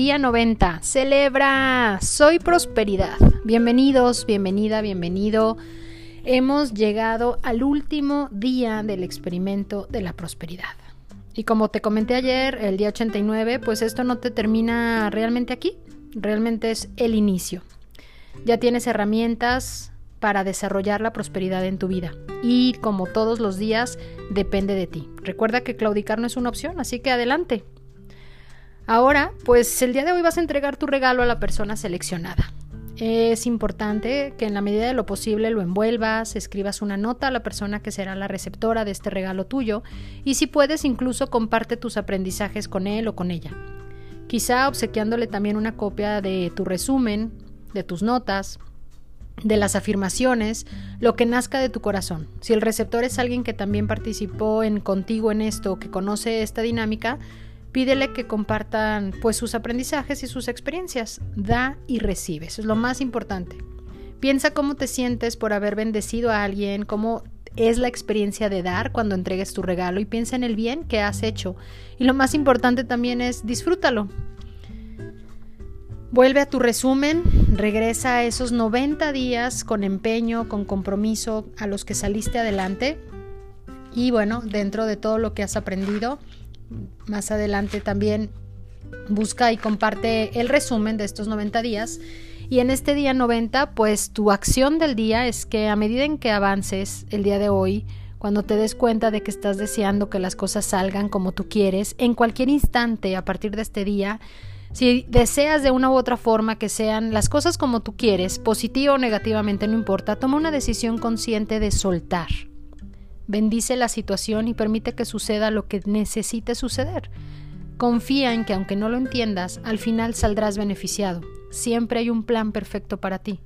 día 90. Celebra, soy prosperidad. Bienvenidos, bienvenida, bienvenido. Hemos llegado al último día del experimento de la prosperidad. Y como te comenté ayer, el día 89, pues esto no te termina realmente aquí, realmente es el inicio. Ya tienes herramientas para desarrollar la prosperidad en tu vida. Y como todos los días, depende de ti. Recuerda que claudicar no es una opción, así que adelante. Ahora, pues el día de hoy vas a entregar tu regalo a la persona seleccionada. Es importante que en la medida de lo posible lo envuelvas, escribas una nota a la persona que será la receptora de este regalo tuyo y si puedes incluso comparte tus aprendizajes con él o con ella. Quizá obsequiándole también una copia de tu resumen, de tus notas, de las afirmaciones, lo que nazca de tu corazón. Si el receptor es alguien que también participó en contigo en esto, que conoce esta dinámica, pídele que compartan pues sus aprendizajes y sus experiencias. Da y recibe, eso es lo más importante. Piensa cómo te sientes por haber bendecido a alguien, cómo es la experiencia de dar cuando entregues tu regalo y piensa en el bien que has hecho. Y lo más importante también es disfrútalo. Vuelve a tu resumen, regresa a esos 90 días con empeño, con compromiso a los que saliste adelante y bueno, dentro de todo lo que has aprendido, más adelante también busca y comparte el resumen de estos 90 días. Y en este día 90, pues tu acción del día es que a medida en que avances el día de hoy, cuando te des cuenta de que estás deseando que las cosas salgan como tú quieres, en cualquier instante a partir de este día, si deseas de una u otra forma que sean las cosas como tú quieres, positiva o negativamente, no importa, toma una decisión consciente de soltar. Bendice la situación y permite que suceda lo que necesite suceder. Confía en que aunque no lo entiendas, al final saldrás beneficiado. Siempre hay un plan perfecto para ti.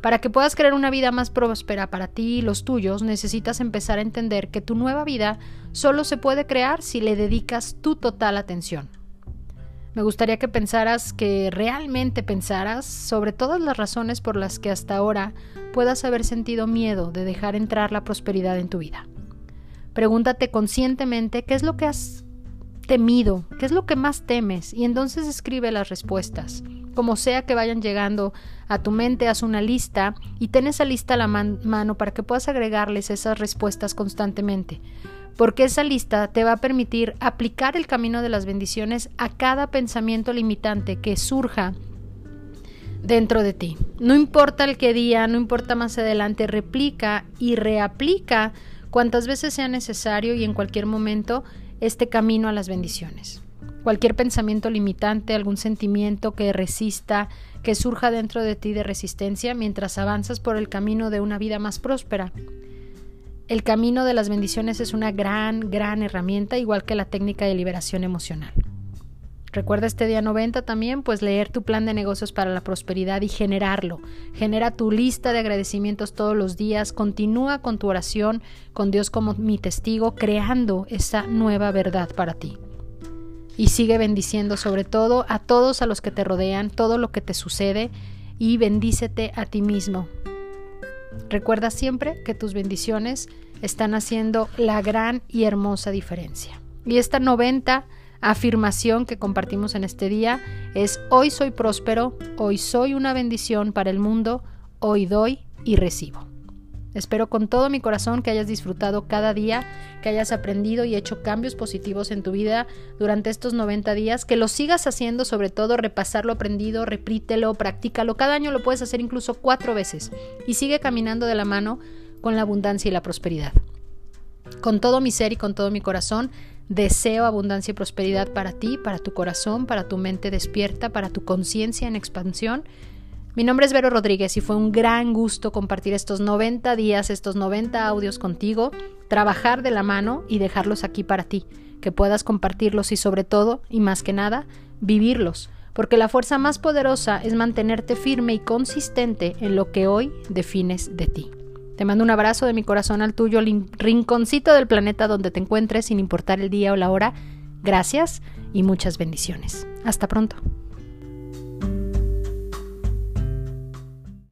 Para que puedas crear una vida más próspera para ti y los tuyos, necesitas empezar a entender que tu nueva vida solo se puede crear si le dedicas tu total atención. Me gustaría que pensaras, que realmente pensaras sobre todas las razones por las que hasta ahora puedas haber sentido miedo de dejar entrar la prosperidad en tu vida. Pregúntate conscientemente qué es lo que has temido, qué es lo que más temes y entonces escribe las respuestas. Como sea que vayan llegando a tu mente, haz una lista y ten esa lista a la mano para que puedas agregarles esas respuestas constantemente porque esa lista te va a permitir aplicar el camino de las bendiciones a cada pensamiento limitante que surja dentro de ti. No importa el qué día, no importa más adelante, replica y reaplica cuantas veces sea necesario y en cualquier momento este camino a las bendiciones. Cualquier pensamiento limitante, algún sentimiento que resista, que surja dentro de ti de resistencia mientras avanzas por el camino de una vida más próspera. El camino de las bendiciones es una gran, gran herramienta, igual que la técnica de liberación emocional. Recuerda este día 90 también, pues leer tu plan de negocios para la prosperidad y generarlo. Genera tu lista de agradecimientos todos los días, continúa con tu oración, con Dios como mi testigo, creando esa nueva verdad para ti. Y sigue bendiciendo sobre todo a todos a los que te rodean, todo lo que te sucede y bendícete a ti mismo, Recuerda siempre que tus bendiciones están haciendo la gran y hermosa diferencia. Y esta 90 afirmación que compartimos en este día es hoy soy próspero, hoy soy una bendición para el mundo, hoy doy y recibo. Espero con todo mi corazón que hayas disfrutado cada día, que hayas aprendido y hecho cambios positivos en tu vida durante estos 90 días, que lo sigas haciendo, sobre todo repasar lo aprendido, repítelo, practícalo. Cada año lo puedes hacer incluso cuatro veces y sigue caminando de la mano con la abundancia y la prosperidad. Con todo mi ser y con todo mi corazón, deseo abundancia y prosperidad para ti, para tu corazón, para tu mente despierta, para tu conciencia en expansión mi nombre es Vero Rodríguez y fue un gran gusto compartir estos 90 días, estos 90 audios contigo, trabajar de la mano y dejarlos aquí para ti, que puedas compartirlos y sobre todo, y más que nada, vivirlos, porque la fuerza más poderosa es mantenerte firme y consistente en lo que hoy defines de ti. Te mando un abrazo de mi corazón al tuyo, rinconcito del planeta donde te encuentres, sin importar el día o la hora. Gracias y muchas bendiciones. Hasta pronto.